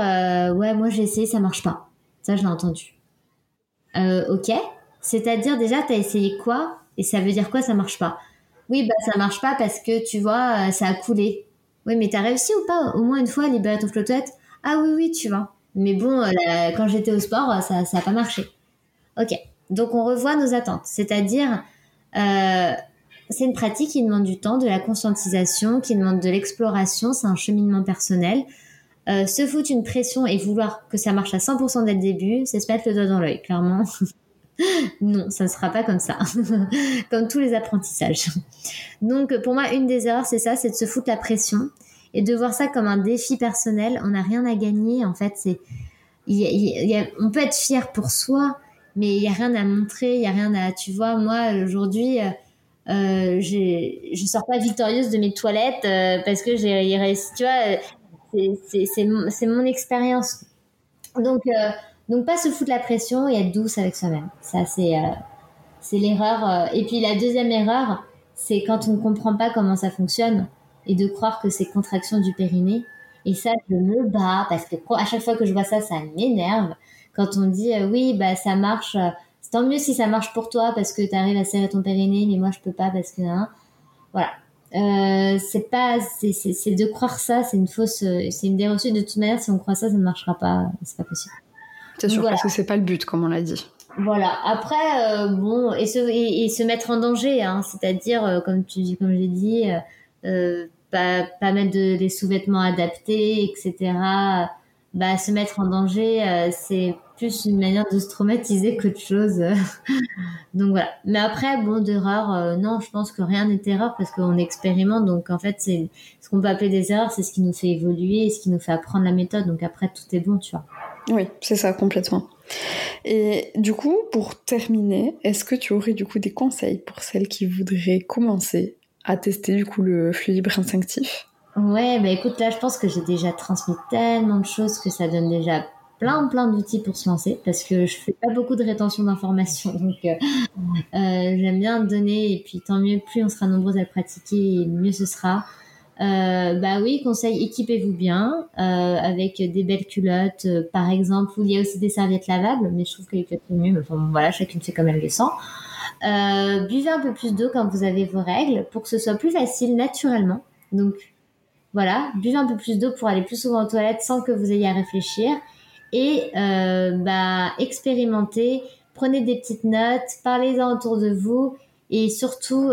ouais, moi j'ai essayé, ça marche pas. Ça, je l'ai entendu. ok. C'est-à-dire, déjà, t'as essayé quoi Et ça veut dire quoi, ça marche pas? Oui, bah ça marche pas parce que tu vois, euh, ça a coulé. Oui, mais t'as réussi ou pas? Au moins une fois, libérer ton flottette Ah oui, oui, tu vois. Mais bon, euh, quand j'étais au sport, ça n'a pas marché. Ok, donc on revoit nos attentes. C'est-à-dire, euh, c'est une pratique qui demande du temps, de la conscientisation, qui demande de l'exploration, c'est un cheminement personnel. se foutre une pression et vouloir que ça marche à 100% dès le début, c'est se mettre le doigt dans l'œil, clairement. <laughs> non, ça ne sera pas comme ça, <laughs> comme tous les apprentissages. Donc pour moi, une des erreurs, c'est ça, c'est de se foutre la pression et de voir ça comme un défi personnel. On n'a rien à gagner, en fait. C'est, on peut être fier pour soi, mais il y a rien à montrer, il y a rien à, tu vois, moi aujourd'hui. Euh, euh je sors pas victorieuse de mes toilettes euh, parce que j'ai réussi, tu vois, c'est mon, expérience. Donc, euh, donc pas se foutre la pression et être douce avec soi-même. Ça c'est euh, c'est l'erreur. Euh. Et puis la deuxième erreur, c'est quand on ne comprend pas comment ça fonctionne et de croire que c'est contraction du périnée. Et ça, je me bats parce que à chaque fois que je vois ça, ça m'énerve. Quand on dit euh, oui, bah ça marche, c'est tant mieux si ça marche pour toi parce que tu arrives à serrer ton périnée, mais moi je peux pas parce que hein, voilà. Euh, c'est pas, c'est de croire ça, c'est une fausse, c'est une déreçue de toute manière. Si on croit ça, ça ne marchera pas, c'est pas possible. C'est sûr, parce que c'est pas le but, comme on l'a dit. Voilà. Après, euh, bon, et se, et, se mettre en danger, hein, c'est-à-dire, euh, comme tu dis, comme j'ai dit, euh, pas, pas mettre de, des sous-vêtements adaptés, etc. Bah, se mettre en danger, c'est plus une manière de se traumatiser qu'autre chose. <laughs> donc voilà. Mais après, bon, d'erreur, non, je pense que rien n'est erreur parce qu'on expérimente. Donc en fait, c'est ce qu'on peut appeler des erreurs, c'est ce qui nous fait évoluer, ce qui nous fait apprendre la méthode. Donc après, tout est bon, tu vois. Oui, c'est ça, complètement. Et du coup, pour terminer, est-ce que tu aurais du coup des conseils pour celles qui voudraient commencer à tester du coup le flux libre instinctif? Ouais, bah écoute, là je pense que j'ai déjà transmis tellement de choses que ça donne déjà plein plein d'outils pour se lancer parce que je fais pas beaucoup de rétention d'informations <laughs> donc euh, euh, j'aime bien donner et puis tant mieux plus on sera nombreux à le pratiquer mieux ce sera euh, bah oui, conseil, équipez-vous bien euh, avec des belles culottes, euh, par exemple. il y a aussi des serviettes lavables, mais je trouve que les culottes sont mieux. Mais enfin, voilà, chacune fait comme elle le sent. Euh, buvez un peu plus d'eau quand vous avez vos règles pour que ce soit plus facile naturellement. Donc voilà, buvez un peu plus d'eau pour aller plus souvent aux toilettes sans que vous ayez à réfléchir. Et bah expérimentez, prenez des petites notes, parlez-en autour de vous et surtout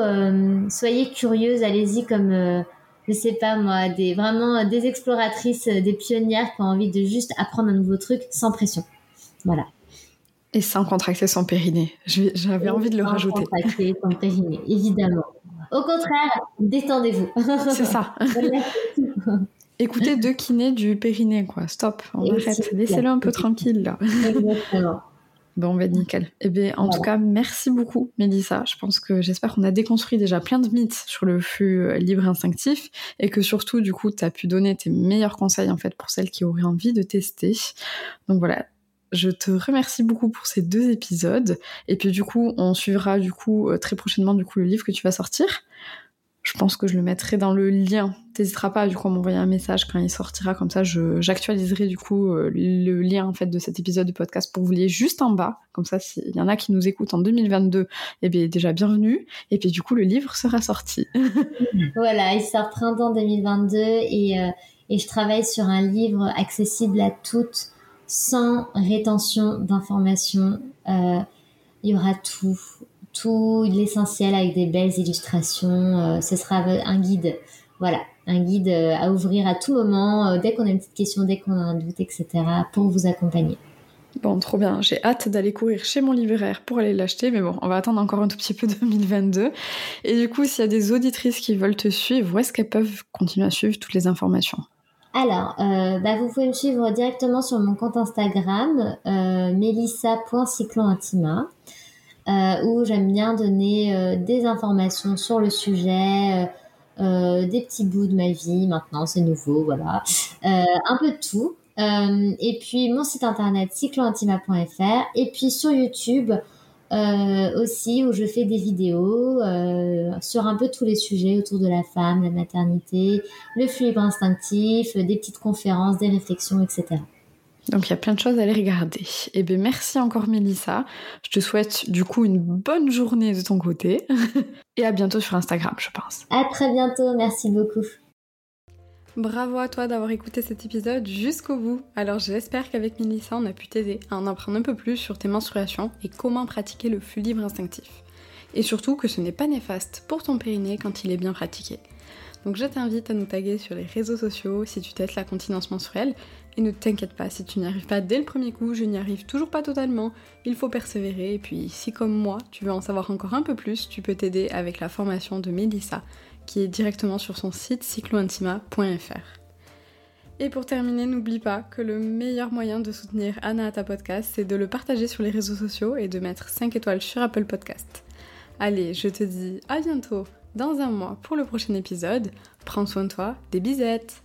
soyez curieuse, allez-y comme je sais pas moi, des vraiment des exploratrices, des pionnières qui ont envie de juste apprendre un nouveau truc sans pression. Voilà. Et sans contracter son périnée. J'avais envie de le rajouter. Sans contracter son périnée, évidemment. Au contraire, détendez-vous. C'est ça. <laughs> Écoutez deux kinés du périnée, quoi. Stop, on arrête. Laissez-le un peu tranquille, là. Exactement. Bon, ben nickel. Eh bien, en tout cas, merci beaucoup, Mélissa. Je pense que j'espère qu'on a déconstruit déjà plein de mythes sur le flux euh, libre instinctif et que surtout, du coup, tu as pu donner tes meilleurs conseils en fait pour celles qui auraient envie de tester. Donc voilà. Je te remercie beaucoup pour ces deux épisodes et puis du coup on suivra du coup euh, très prochainement du coup le livre que tu vas sortir. Je pense que je le mettrai dans le lien. T'hésiteras pas du coup à m'envoyer un message quand il sortira, comme ça j'actualiserai du coup euh, le lien en fait de cet épisode de podcast pour vous lier juste en bas. Comme ça, s'il y en a qui nous écoutent en 2022, eh bien déjà bienvenue. Et puis du coup le livre sera sorti. <laughs> <laughs> voilà, il sort printemps 2022 et, euh, et je travaille sur un livre accessible à toutes, sans rétention d'informations. Euh, il y aura tout tout l'essentiel avec des belles illustrations. Euh, ce sera un guide, voilà, un guide euh, à ouvrir à tout moment, euh, dès qu'on a une petite question, dès qu'on a un doute, etc., pour vous accompagner. Bon, trop bien. J'ai hâte d'aller courir chez mon libraire pour aller l'acheter, mais bon, on va attendre encore un tout petit peu <laughs> 2022. Et du coup, s'il y a des auditrices qui veulent te suivre, où est-ce qu'elles peuvent continuer à suivre toutes les informations? Alors, bah, vous pouvez me suivre directement sur mon compte Instagram, euh, melissa.cyclonantima. Euh, où j'aime bien donner euh, des informations sur le sujet, euh, des petits bouts de ma vie. Maintenant, c'est nouveau, voilà, un peu de tout. et puis mon site internet cyclointima.fr et puis sur YouTube aussi où je fais des vidéos sur un peu tous les sujets autour de la femme, la maternité, le flux instinctif, des petites conférences, des réflexions, etc. Donc il y a plein de choses à aller regarder. Et eh bien merci encore Mélissa. Je te souhaite du coup une bonne journée de ton côté. <laughs> Et à bientôt sur Instagram, je pense. À très bientôt, merci beaucoup. Bravo à toi d'avoir écouté cet épisode jusqu'au bout. Alors j'espère qu'avec Mélissa, on a pu t'aider à en apprendre un peu plus sur tes menstruations et comment pratiquer le flux libre instinctif. Et surtout que ce n'est pas néfaste pour ton périnée quand il est bien pratiqué. Donc je t'invite à nous taguer sur les réseaux sociaux si tu testes la continence menstruelle. Et ne t'inquiète pas, si tu n'y arrives pas dès le premier coup, je n'y arrive toujours pas totalement. Il faut persévérer. Et puis si comme moi, tu veux en savoir encore un peu plus, tu peux t'aider avec la formation de Melissa, qui est directement sur son site cyclointima.fr. Et pour terminer, n'oublie pas que le meilleur moyen de soutenir Anna à ta podcast, c'est de le partager sur les réseaux sociaux et de mettre 5 étoiles sur Apple Podcast. Allez, je te dis à bientôt dans un mois pour le prochain épisode. Prends soin de toi, des bisettes